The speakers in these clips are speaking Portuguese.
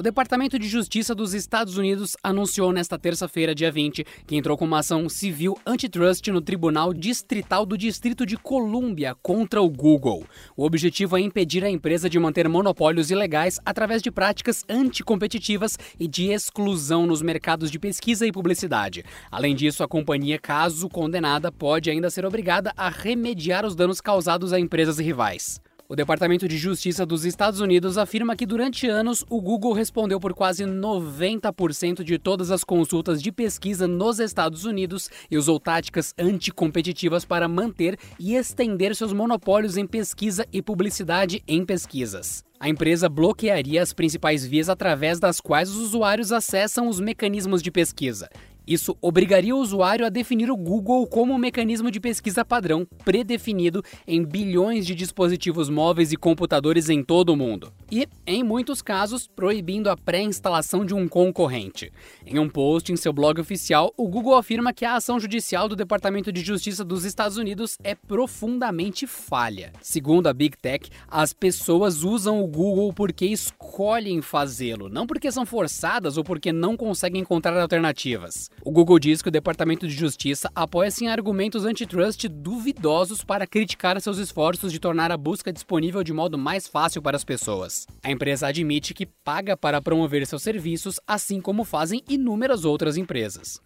O Departamento de Justiça dos Estados Unidos anunciou nesta terça-feira, dia 20, que entrou com uma ação civil antitrust no Tribunal Distrital do Distrito de Colômbia contra o Google. O objetivo é impedir a empresa de manter monopólios ilegais através de práticas anticompetitivas e de exclusão nos mercados de pesquisa e publicidade. Além disso, a companhia, caso condenada, pode ainda ser obrigada a remediar os danos causados a empresas rivais. O Departamento de Justiça dos Estados Unidos afirma que durante anos o Google respondeu por quase 90% de todas as consultas de pesquisa nos Estados Unidos e usou táticas anticompetitivas para manter e estender seus monopólios em pesquisa e publicidade em pesquisas. A empresa bloquearia as principais vias através das quais os usuários acessam os mecanismos de pesquisa. Isso obrigaria o usuário a definir o Google como um mecanismo de pesquisa padrão predefinido em bilhões de dispositivos móveis e computadores em todo o mundo. E, em muitos casos, proibindo a pré-instalação de um concorrente. Em um post em seu blog oficial, o Google afirma que a ação judicial do Departamento de Justiça dos Estados Unidos é profundamente falha. Segundo a Big Tech, as pessoas usam o Google porque escolhem fazê-lo, não porque são forçadas ou porque não conseguem encontrar alternativas. O Google diz que o Departamento de Justiça apoia-se em argumentos antitrust duvidosos para criticar seus esforços de tornar a busca disponível de modo mais fácil para as pessoas. A empresa admite que paga para promover seus serviços, assim como fazem inúmeras outras empresas.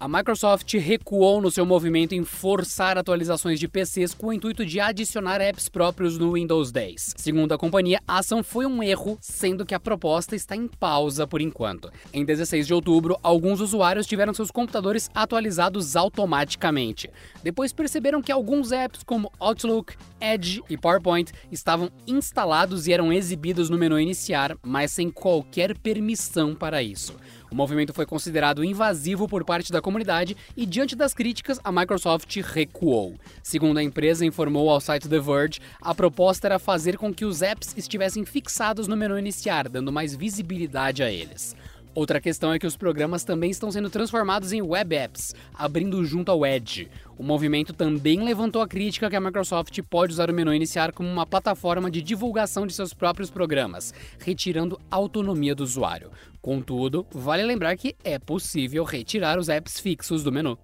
A Microsoft recuou no seu movimento em forçar atualizações de PCs com o intuito de adicionar apps próprios no Windows 10. Segundo a companhia, a ação foi um erro, sendo que a proposta está em pausa por enquanto. Em 16 de outubro, alguns usuários tiveram seus computadores atualizados automaticamente. Depois perceberam que alguns apps como Outlook, Edge e PowerPoint estavam instalados e eram exibidos no menu iniciar, mas sem qualquer permissão para isso. O movimento foi considerado invasivo por parte da comunidade e, diante das críticas, a Microsoft recuou. Segundo a empresa informou ao site The Verge, a proposta era fazer com que os apps estivessem fixados no menu iniciar, dando mais visibilidade a eles. Outra questão é que os programas também estão sendo transformados em web apps, abrindo junto ao Edge. O movimento também levantou a crítica que a Microsoft pode usar o menu iniciar como uma plataforma de divulgação de seus próprios programas, retirando a autonomia do usuário. Contudo, vale lembrar que é possível retirar os apps fixos do menu.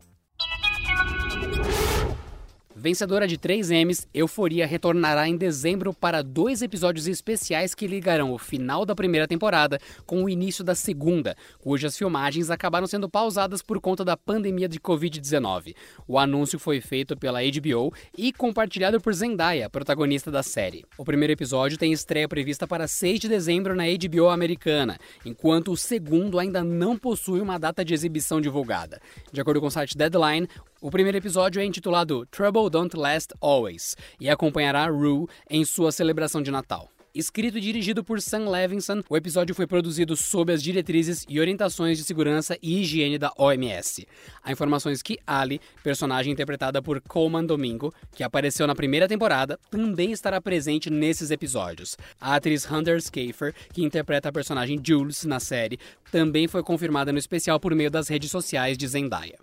Vencedora de 3 M's, Euforia retornará em dezembro para dois episódios especiais que ligarão o final da primeira temporada com o início da segunda, cujas filmagens acabaram sendo pausadas por conta da pandemia de Covid-19. O anúncio foi feito pela HBO e compartilhado por Zendaya, protagonista da série. O primeiro episódio tem estreia prevista para 6 de dezembro na HBO americana, enquanto o segundo ainda não possui uma data de exibição divulgada. De acordo com o site Deadline, o primeiro episódio é intitulado Trouble Don't Last Always e acompanhará Rue em sua celebração de Natal. Escrito e dirigido por Sam Levinson, o episódio foi produzido sob as diretrizes e orientações de segurança e higiene da OMS. Há informações que Ali, personagem interpretada por Coleman Domingo, que apareceu na primeira temporada, também estará presente nesses episódios. A atriz Hunter Schafer, que interpreta a personagem Jules na série, também foi confirmada no especial por meio das redes sociais de Zendaya.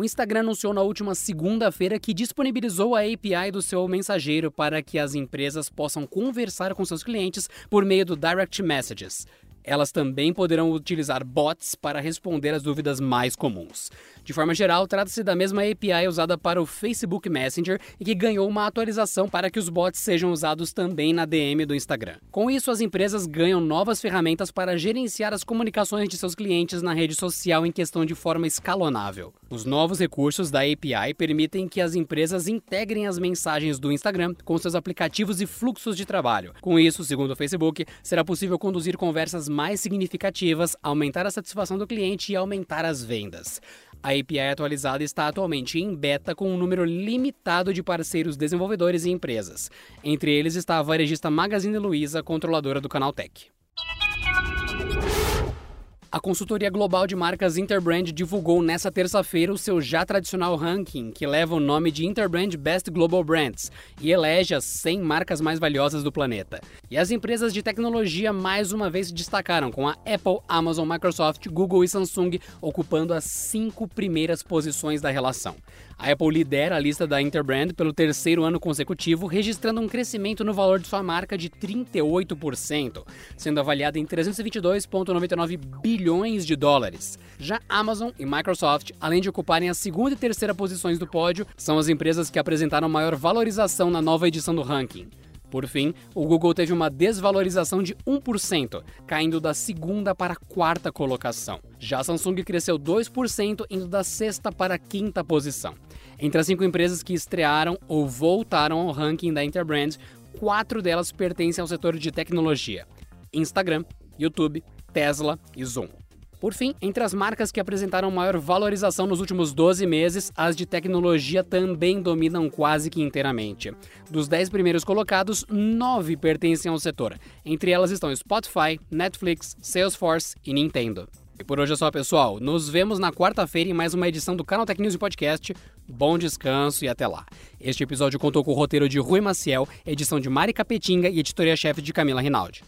O Instagram anunciou na última segunda-feira que disponibilizou a API do seu mensageiro para que as empresas possam conversar com seus clientes por meio do Direct Messages. Elas também poderão utilizar bots para responder às dúvidas mais comuns. De forma geral, trata-se da mesma API usada para o Facebook Messenger e que ganhou uma atualização para que os bots sejam usados também na DM do Instagram. Com isso, as empresas ganham novas ferramentas para gerenciar as comunicações de seus clientes na rede social em questão de forma escalonável. Os novos recursos da API permitem que as empresas integrem as mensagens do Instagram com seus aplicativos e fluxos de trabalho. Com isso, segundo o Facebook, será possível conduzir conversas mais significativas, aumentar a satisfação do cliente e aumentar as vendas. A API atualizada está atualmente em beta com um número limitado de parceiros desenvolvedores e empresas. Entre eles está a varejista Magazine Luiza, controladora do Canal Tech. A consultoria global de marcas Interbrand divulgou nesta terça-feira o seu já tradicional ranking, que leva o nome de Interbrand Best Global Brands e elege as 100 marcas mais valiosas do planeta. E as empresas de tecnologia mais uma vez se destacaram, com a Apple, Amazon, Microsoft, Google e Samsung ocupando as cinco primeiras posições da relação. A Apple lidera a lista da Interbrand pelo terceiro ano consecutivo, registrando um crescimento no valor de sua marca de 38%, sendo avaliada em 322,99 bilhões de dólares. Já Amazon e Microsoft, além de ocuparem a segunda e terceira posições do pódio, são as empresas que apresentaram maior valorização na nova edição do ranking. Por fim, o Google teve uma desvalorização de 1%, caindo da segunda para a quarta colocação. Já a Samsung cresceu 2%, indo da sexta para a quinta posição. Entre as cinco empresas que estrearam ou voltaram ao ranking da Interbrand, quatro delas pertencem ao setor de tecnologia: Instagram, YouTube, Tesla e Zoom. Por fim, entre as marcas que apresentaram maior valorização nos últimos 12 meses, as de tecnologia também dominam quase que inteiramente. Dos 10 primeiros colocados, 9 pertencem ao setor. Entre elas estão Spotify, Netflix, Salesforce e Nintendo. E por hoje é só, pessoal. Nos vemos na quarta-feira em mais uma edição do Canal Tech News Podcast. Bom descanso e até lá. Este episódio contou com o roteiro de Rui Maciel, edição de Mari Capetinga e editoria-chefe de Camila Rinaldi.